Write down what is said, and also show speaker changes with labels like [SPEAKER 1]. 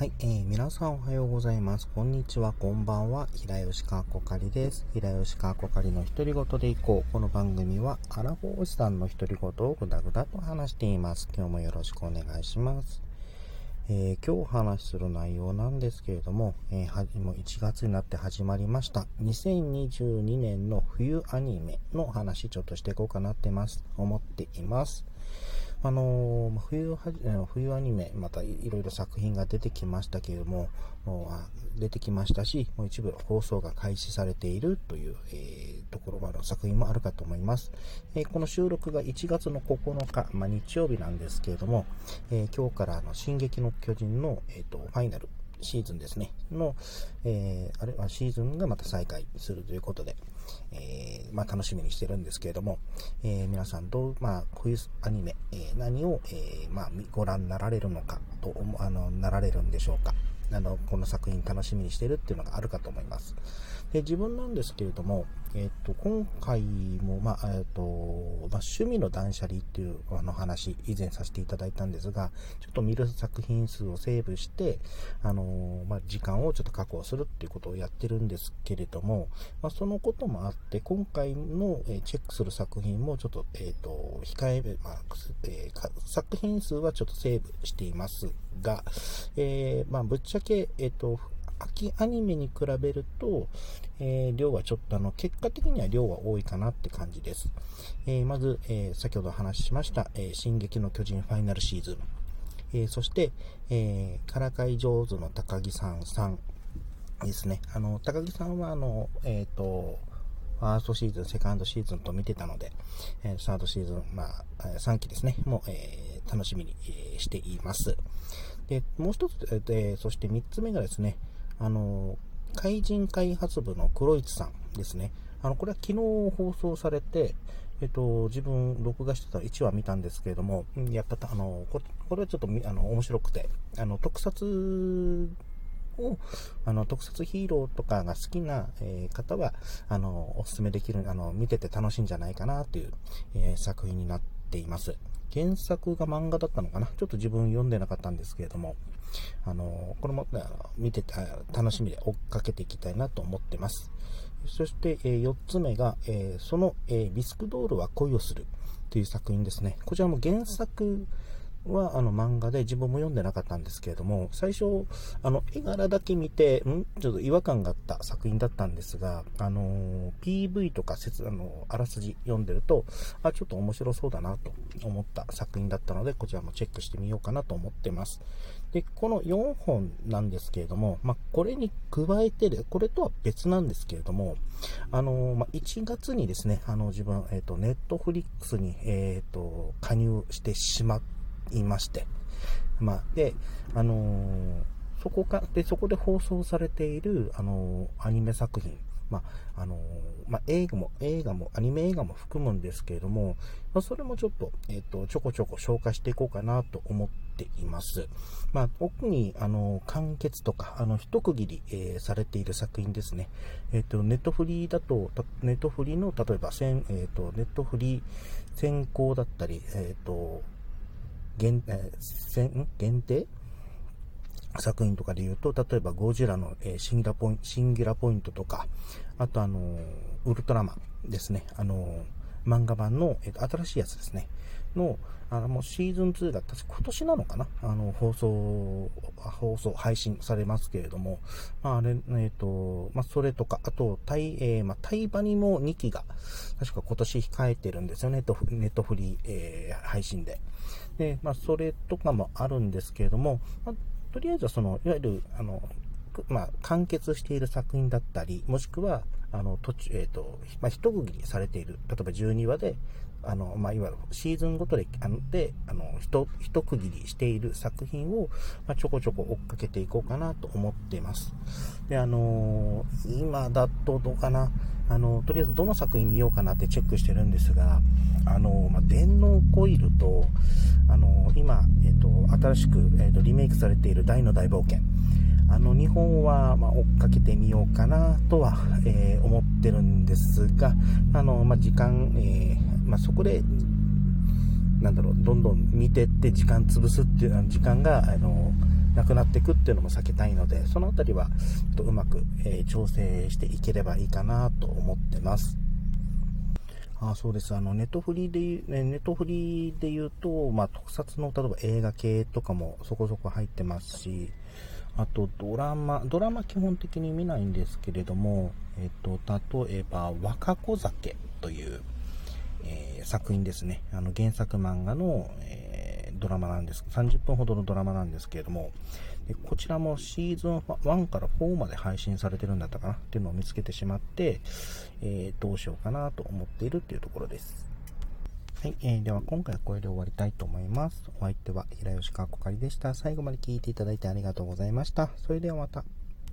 [SPEAKER 1] はい、えー、皆さんおはようございます。こんにちは、こんばんは。平吉川こかりです。平吉川こかりの独り言でいこう。この番組は、アラフォーおじさんの独り言をぐだぐだと話しています。今日もよろしくお願いします。えー、今日お話しする内容なんですけれども、えー、はもう1月になって始まりました。2022年の冬アニメの話ちょっとしていこうかなってます。思っています。あのー、冬は冬アニメ、またいろいろ作品が出てきましたけれども、出てきましたし、もう一部放送が開始されているという、えー、ところの作品もあるかと思います。えー、この収録が1月の9日、まあ、日曜日なんですけれども、え今日からの進撃の巨人の、えーと、ファイナル、シーズンですね、の、えー、あれはシーズンがまた再開するということで、えー、まあ、楽しみにしてるんですけれども、えー、皆さんどう、まあ、こういうアニメ、え何を、えまあ、ご覧になられるのかと、あの、なられるんでしょうか。あの、この作品楽しみにしてるっていうのがあるかと思います。で、自分なんですけれども、えっ、と、今回も、まあ、えっ、と、まあ、趣味の断捨離っていうあの話、以前させていただいたんですが、ちょっと見る作品数をセーブして、あの、まあ、時間をちょっと確保するっていうことをやってるんですけれども、まあ、そのこともあって、今回の、えチェックする作品もちょっと、えっ、と、控え、まあ、えー、作品数はちょっとセーブしていますが、えー、まあ、ぶっちゃけ、えっ、と、秋アニメに比べると、えー、量はちょっとあの、結果的には量は多いかなって感じです。えー、まず、えー、先ほど話しました、え進撃の巨人ファイナルシーズン。えそして、えからかい上手の高木さんさんですね。あの、高木さんはあの、えっ、と、ファーストシーズン、セカンドシーズンと見てたので、えサードシーズン、まあ、3期ですね、もう、え楽しみに、えしています。で、もう一つ、えそして3つ目がですね、あの、怪人開発部の黒市さんですね。あの、これは昨日放送されて、えっと、自分、録画してた1話見たんですけれども、やっぱ、あの、これはちょっと、あの、面白くて、あの、特撮を、あの、特撮ヒーローとかが好きな、えー、方は、あの、おすすめできる、あの、見てて楽しいんじゃないかなという、えー、作品になっています。原作が漫画だったのかな？ちょっと自分読んでなかったんですけれども、あの、これも見てた、楽しみで追っかけていきたいなと思ってます。そして、え、4つ目が、え、その、え、ビスクドールは恋をするという作品ですね。こちらも原作はあの漫画で自分も読んでなかったんですけれども、最初、あの絵柄だけ見て、ん？ちょっと違和感があった作品だったんですが、あの PV とか説、あのあらすじ読んでると、あ、ちょっと面白そうだなと思った作品だったので、こちらもチェックしてみようかなと思ってます。で、この4本なんですけれども、まあ、これに加えてこれとは別なんですけれども、あのまあ、1月にですね、あの、自分、えっ、ー、と、ネットフリックスに、えっ、ー、と、加入してしまいまして、まあ、で、あのー、そこか、で、そこで放送されている、あのアニメ作品、まあ、あのまあ、映画も、映画も、アニメ映画も含むんですけれども、まあ、それもちょっと、えっ、と、ちょこちょこ紹介していこうかなと思っています。まあ、奥に、あの、完結とか、あの、一区切り、え、されている作品ですね。えっ、と、ネットフリーだと、ネットフリーの、例えば、えっ、と、ネットフリー先行だったり、えっ、と、限、えー、限定？作品とかで言うと、例えばゴジラの、えー、シンギュラポイント、シンギラポイントとか、あとあのー、ウルトラマンですね。あのー、漫画版の、えー、新しいやつですね。の、あの、もうシーズン2が確か今年なのかな？あの、放送、放送、配信されますけれども、まあ、あれ、えっ、と、まあ、それとか、あと、タイ、えー、まあ、タイバニも2期が、確か今年控えてるんですよね、ネットフリー、えー、配信で。で、まあ、それとかもあるんですけれども、まあとりあえずはその、いわゆる、あの、まあ、完結している作品だったり、もしくは、あの、途中、えっ、ー、と、まあ、一区切りされている、例えば12話で、あの、まあ、いわゆるシーズンごとで、あの、で、あの、一、一区切りしている作品を、まあ、ちょこちょこ追っかけていこうかなと思っています。で、あのー、今だとどうかな、あの、とりあえずどの作品見ようかなってチェックしてるんですが、あの、まあ、電脳コイルと、あの、今、えっ、と、新しく、えっ、と、リメイクされている大の大冒険。あの2本は、ま、追っかけてみようかなとは、えー、思ってるんですが、あの、まあ、時間、えー、まあ、そこで、なんだろう、どんどん見てって時間潰すっていう時間が、あの、なくなっていくっていうのも避けたいので、そのあたりは、ちょっとうまく、えー、調整していければいいかなと思ってます。あそうです。あの、ネットフリーで、ネットフリーで言うと、まあ、特撮の、例えば映画系とかもそこそこ入ってますし、あと、ドラマ、ドラマ基本的に見ないんですけれども、えっと、例えば、若子酒という、えー、作品ですね。あの、原作漫画の、えー、ドラマなんです。30分ほどのドラマなんですけれども、でこちらもシーズン1から4まで配信されてるんだったかなっていうのを見つけてしまって、えー、どうしようかなと思っているっていうところです。はい、えー、では今回はこれで終わりたいと思います。お相手は平吉川こかりでした。最後まで聞いていただいてありがとうございました。それではまた。